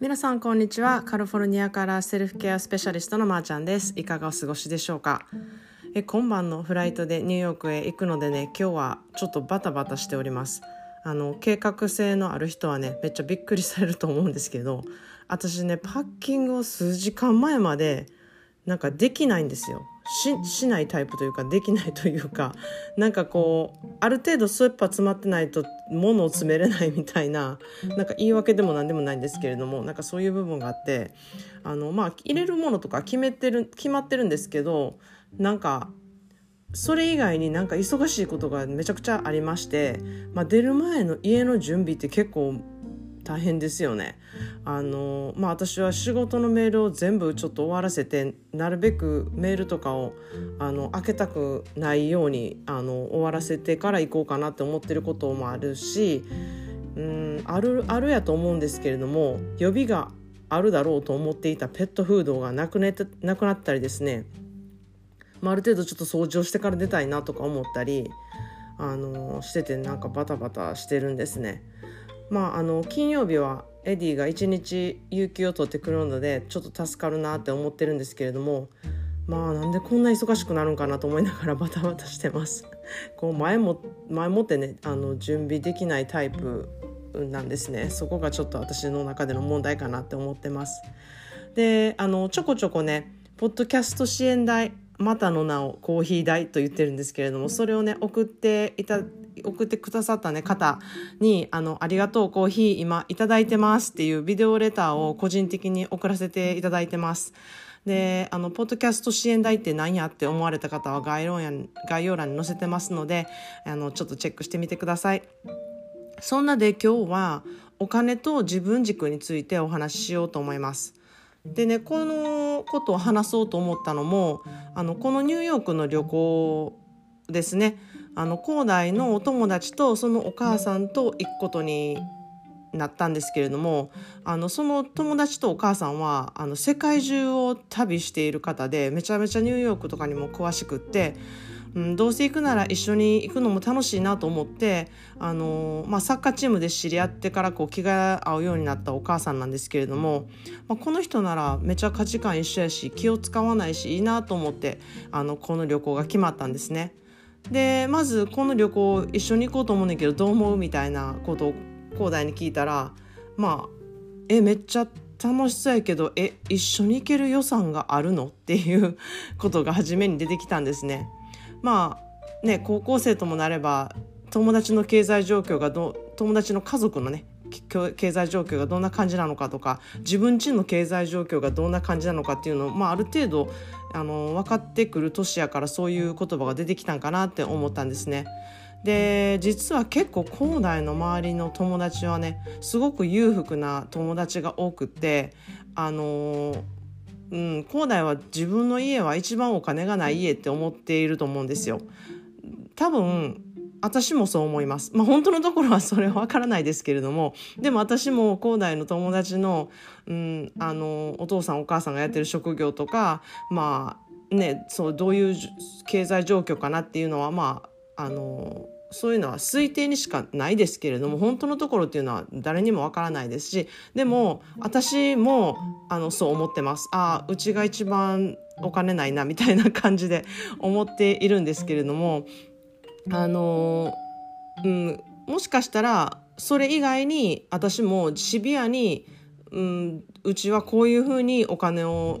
皆さんこんにちは。カリフォルニアからセルフケアスペシャリストのまーちゃんです。いかがお過ごしでしょうか？え今晩のフライトでニューヨークへ行くのでね今日はちょっとバタバタしております。あの計画性のある人はねめっちゃびっくりされると思うんですけど私ねパッキングを数時間前までなんかできないんですよ。ししないタイプというかできないというか なんかこうある程度スーパー詰まってないと物を詰めれないみたいななんか言い訳でも何でもないんですけれどもなんかそういう部分があってあのまあ入れるものとか決めてる決まってるんですけどなんかそれ以外になんか忙しいことがめちゃくちゃありまして、まあ、出る前の家の準備って結構大変ですよね。あのまあ私は仕事のメールを全部ちょっと終わらせてなるべくメールとかをあの開けたくないようにあの終わらせてから行こうかなって思ってることもあるしうんあるあるやと思うんですけれども予備があるだろうと思っていたペットフードがなくななくなったりですね、まあ、ある程度ちょっと掃除をしてから出たいなとか思ったりあのしててなんかバタバタしてるんですね。まあ、あの金曜日はエディが1日有給を取ってくるのでちょっと助かるなって思ってるんですけれどもまあなんでこんな忙しくなるんかなと思いながらバタバタしてます。こう前も前もってねあの準備できないタイプなんですね。そこがちょっと私の中での問題かなって思ってます。であのちょこちょこねポッドキャスト支援代またの名をコーヒー代と言ってるんですけれどもそれをね送っていた送ってくださったね方にあのありがとうコーヒー今いただいてますっていうビデオレターを個人的に送らせていただいてます。で、あの、ポッドキャスト支援代って何やって思われた方は概要欄概要欄に載せてますので、あの、ちょっとチェックしてみてください。そんなで今日はお金と自分軸についてお話ししようと思います。でね、このことを話そうと思ったのも、あの、このニューヨークの旅行ですね。あの広大のお友達とそのお母さんと行くことになったんですけれどもあのその友達とお母さんはあの世界中を旅している方でめちゃめちゃニューヨークとかにも詳しくって、うん、どうせ行くなら一緒に行くのも楽しいなと思ってあの、まあ、サッカーチームで知り合ってからこう気が合うようになったお母さんなんですけれども、まあ、この人ならめちゃ価値観一緒やし気を使わないしいいなと思ってあのこの旅行が決まったんですね。でまずこの旅行一緒に行こうと思うねんけどどう思うみたいなことを広大に聞いたらまあえめっちゃ楽しそうやけどえ一緒に行ける予算があるの？っていうことが初めに出てきたんですね。まあね高校生ともなれば友達の経済状況がど友達の家族のね経済状況がどんな感じなのかとか自分自身の経済状況がどんな感じなのかっていうのを、まあ、ある程度あの分かってくる年やからそういう言葉が出てきたんかなって思ったんですね。で実は結構恒大の周りの友達はねすごく裕福な友達が多くってあのうん、広大は自分の家は一番お金がない家って思っていると思うんですよ。多分私もそう思います。まあ本当のところはそれはわからないですけれども、でも私も広大の友達の、うん、あの、お父さんお母さんがやってる職業とか、まあね、そう、どういう経済状況かなっていうのは、まあ、あの、そういうのは推定にしかないですけれども本当のところっていうのは誰にもわからないですしでも私もあのそう思ってますああうちが一番お金ないなみたいな感じで思っているんですけれどもあの、うん、もしかしたらそれ以外に私もシビアに、うん、うちはこういうふうにお金を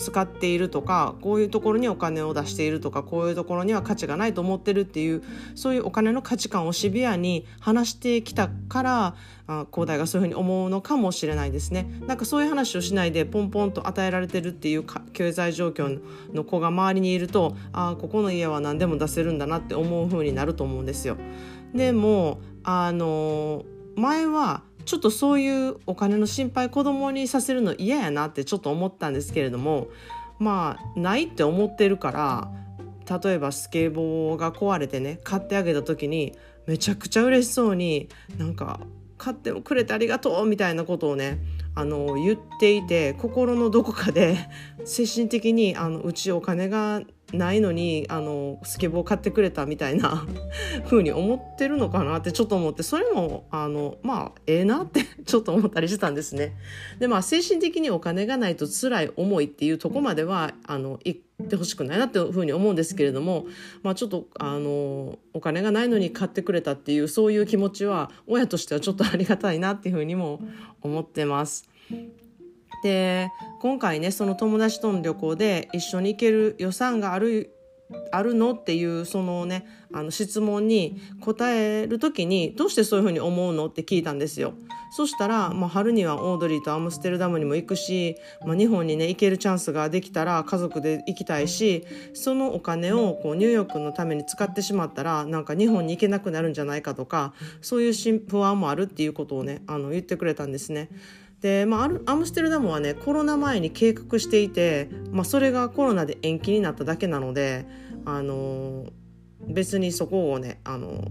使っているとかこういうところにお金を出しているとかこういうところには価値がないと思ってるっていうそういうお金の価値観をシビアに話してきたからあ広大がそういうふうに思うのかもしれないですね。なんかそういう話をしないでポンポンと与えられてるっていう経済状況の子が周りにいるとあここの家は何でも出せるんだなって思うふうになると思うんですよ。でもあの前はちょっとそういうお金の心配子供にさせるの嫌やなってちょっと思ったんですけれどもまあないって思ってるから例えばスケボーが壊れてね買ってあげた時にめちゃくちゃ嬉しそうになんか買ってくれてありがとうみたいなことをねあの言っていて心のどこかで精神的にあのうちお金がないのにあのスケボー買ってくれたみたいな 風に思ってるのかなってちょっと思ってそれもあのまあええなって ちょっと思ったりしてたんですね。でまあ精神的にお金がないと辛い思いっていうとこまではあの言ってほしくないなっていうふうに思うんですけれども、まあ、ちょっとあのお金がないのに買ってくれたっていうそういう気持ちは親としてはちょっとありがたいなっていうふうにも思ってます。で今回ねその友達との旅行で一緒に行ける予算があるあるのっていうそのねあの質問に答える時にどうしてそういうふうに思うのって聞いたんですよそしたら、まあ、春にはオードリーとアムステルダムにも行くし、まあ、日本にね行けるチャンスができたら家族で行きたいしそのお金をこうニューヨークのために使ってしまったらなんか日本に行けなくなるんじゃないかとかそういう不安もあるっていうことをねあの言ってくれたんですね。で、まあ、アムステルダムはねコロナ前に計画していて、まあ、それがコロナで延期になっただけなので、あの別にそこをね、あの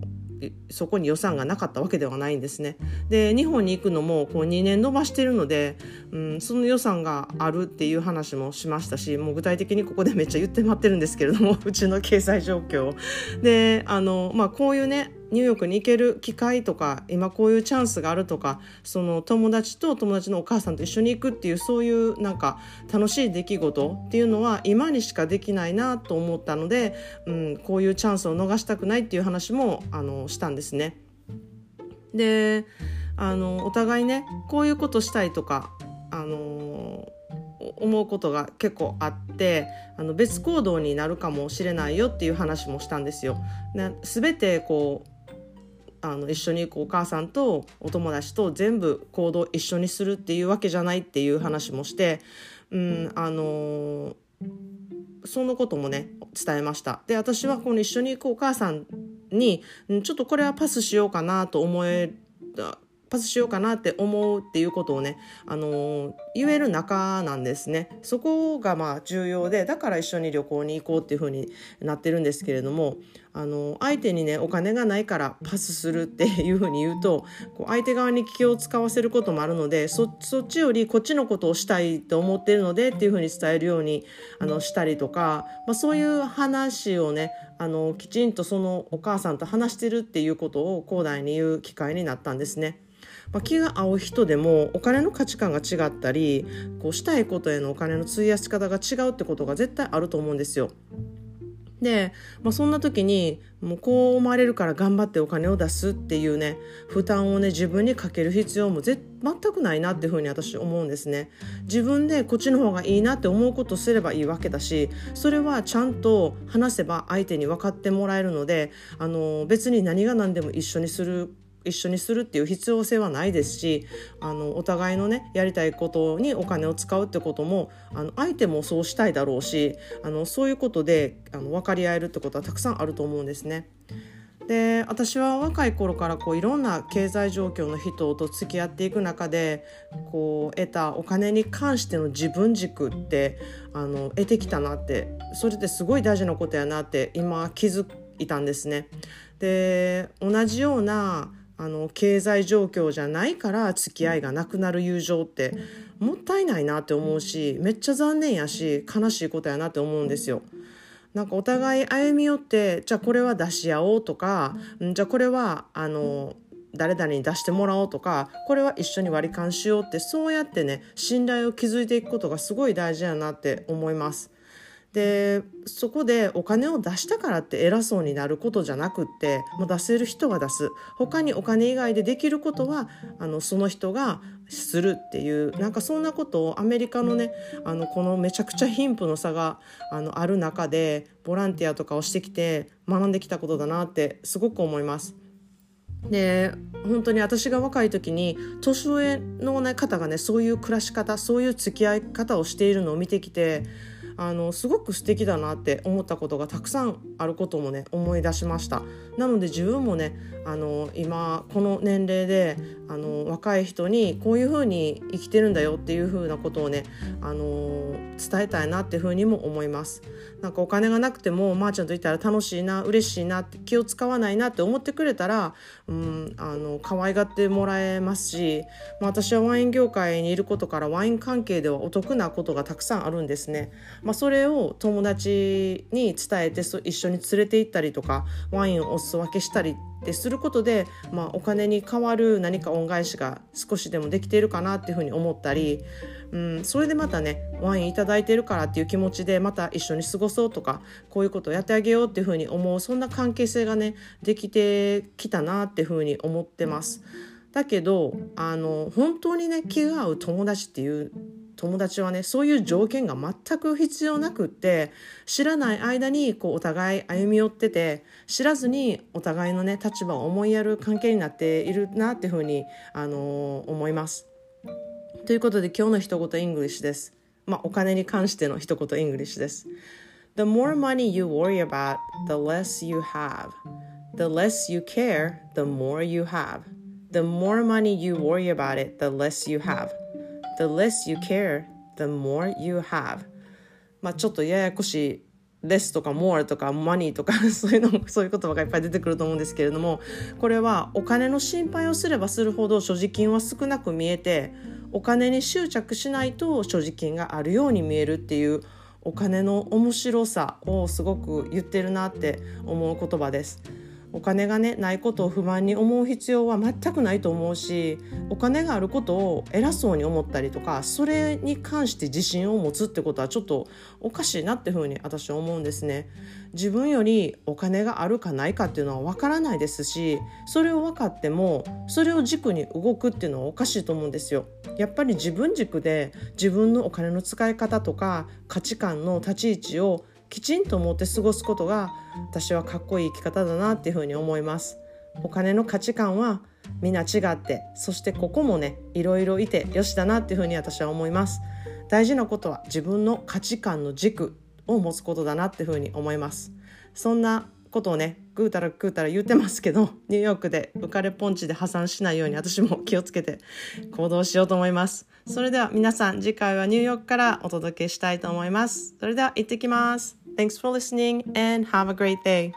そこに予算がなかったわけではないんですね。で日本に行くのもこう2年延ばしてるので、うん、その予算があるっていう話もしましたしもう具体的にここでめっちゃ言ってまってるんですけれども うちの経済状況であの、まあ、こういうねニューヨークに行ける機会とか今こういうチャンスがあるとかその友達と友達のお母さんと一緒に行くっていうそういうなんか楽しい出来事っていうのは今にしかできないなと思ったので、うん、こういうチャンスを逃したくないっていう話もあのしたんですね。であのお互いねこういうことしたいとかあの思うことが結構あってあの別行動になるかもしれないよっていう話もしたんですよ。全てこうあの一緒にこうお母さんとお友達と全部行動一緒にするっていうわけじゃないっていう話もして、うんあのそのこともね伝えましたで私はこの一緒に行くお母さんにちょっとこれはパスしようかなと思えパスしようかなって思うっていうことをね、あのー、言える仲なんですね。そこがまあ重要で、だから一緒に旅行に行こうっていうふうになってるんですけれども、あの、相手にね、お金がないからパスするっていうふうに言うと、こう相手側に気を使わせることもあるので、そそっちよりこっちのことをしたいと思ってるのでっていうふうに伝えるようにあのしたりとか、まあ、そういう話をね、あのきちんとそのお母さんと話してるっていうことを広大に言う機会になったんですね。まあ、気が合う人でもお金の価値観が違ったりこうしたいことへのお金の費やし方が違うってことが絶対あると思うんですよ。で、まあ、そんな時にもうこう思われるから頑張ってお金を出すっていうね負担をね自分にかける必要も全くないなっていうふうに私思うんですね。自分でこっちの方がいいなって思うことすればいいわけだしそれはちゃんと話せば相手に分かってもらえるのであの別に何が何でも一緒にする一緒にするっていう必要性はないですしあのお互いのねやりたいことにお金を使うってこともあの相手もそうしたいだろうしあのそういうことであの分かり合えるってことはたくさんあると思うんですね。で私は若い頃からこういろんな経済状況の人と付き合っていく中でこう得たお金に関しての自分軸ってあの得てきたなってそれってすごい大事なことやなって今気づいたんですね。で同じようなあの経済状況じゃないから付き合いがなくなる友情ってもったいないなって思うしめっちゃ残念やし悲しいことやなって思うんですよ。なんかお互い歩み寄ってじゃあこれは出し合おうとかじゃあこれはあの誰々に出してもらおうとかこれは一緒に割り勘しようってそうやってね信頼を築いていくことがすごい大事やなって思います。でそこでお金を出したからって偉そうになることじゃなくってもう出せる人は出す他にお金以外でできることはあのその人がするっていうなんかそんなことをアメリカのねあのこのめちゃくちゃ貧富の差があのある中でボランティアとかをしてきて学んできたことだなってすごく思います。で本当に私が若い時に年上の、ね、方がねそういう暮らし方そういう付き合い方をしているのを見てきてあのすごく素敵だなって思ったことがたくさんあることもね思い出しましたなので自分もねあの今この年齢であの若い人にこういうふうに生きてるんだよっていうふうなことをねあの伝えたいなっていうふうにも思いますなんかお金がなくてもまー、あ、ちゃんといたら楽しいな嬉しいなって気を使わないなって思ってくれたら、うん、あの可愛がってもらえますし、まあ、私はワイン業界にいることからワイン関係ではお得なことがたくさんあるんですね。まあ、まそれを友達に伝えて一緒に連れて行ったりとかワインをお裾分けしたりってすることで、まあ、お金に代わる何か恩返しが少しでもできているかなっていうふうに思ったり、うん、それでまたねワイン頂いてるからっていう気持ちでまた一緒に過ごそうとかこういうことをやってあげようっていうふうに思うそんな関係性がねできてきたなっていうふうに思ってます。だけどあの本当にね気が合う友達っていう友達はねそういう条件が全く必要なくって知らない間にこうお互い歩み寄ってて知らずにお互いのね立場を思いやる関係になっているなっていうふうに、あのー、思います。ということで今日の一言 English です。まあお金に関しての一言イングリッシュです。The more money you worry about, the less you have. The less you care, the more you have. The more money you worry about it, the less you have. The less you care, the more you have. まあちょっとややこしい less とか more とか money とか そういうのそういう言葉がいっぱい出てくると思うんですけれどもこれはお金の心配をすればするほど所持金は少なく見えてお金に執着しないと所持金があるように見えるっていうお金の面白さをすごく言ってるなって思う言葉です。お金がねないことを不満に思う必要は全くないと思うしお金があることを偉そうに思ったりとかそれに関して自信を持つってことはちょっとおかしいなってふうに私は思うんですね。自分よりお金があるかないかっていうのは分からないですしそれを分かってもそれを軸に動くっていうのはおかしいと思うんですよ。やっぱり自分軸で自分のお金の使い方とか価値観の立ち位置をきちんと思って過ごすことが私はかっこいい生き方だなっていうふうに思います。お金の価値観はみんな違ってそしてここもねいろいろいてよしだなっていうふうに私は思います。大事なことは自分の価値観の軸を持つことだなっていうふうに思います。そんなことをねぐうたらぐうたら言うてますけどニューヨークで浮かれポンチで破産しないように私も気をつけて 行動しようと思います。それでは皆さん次回はニューヨークからお届けしたいと思います。それでは行ってきます。Thanks for listening and have a great day.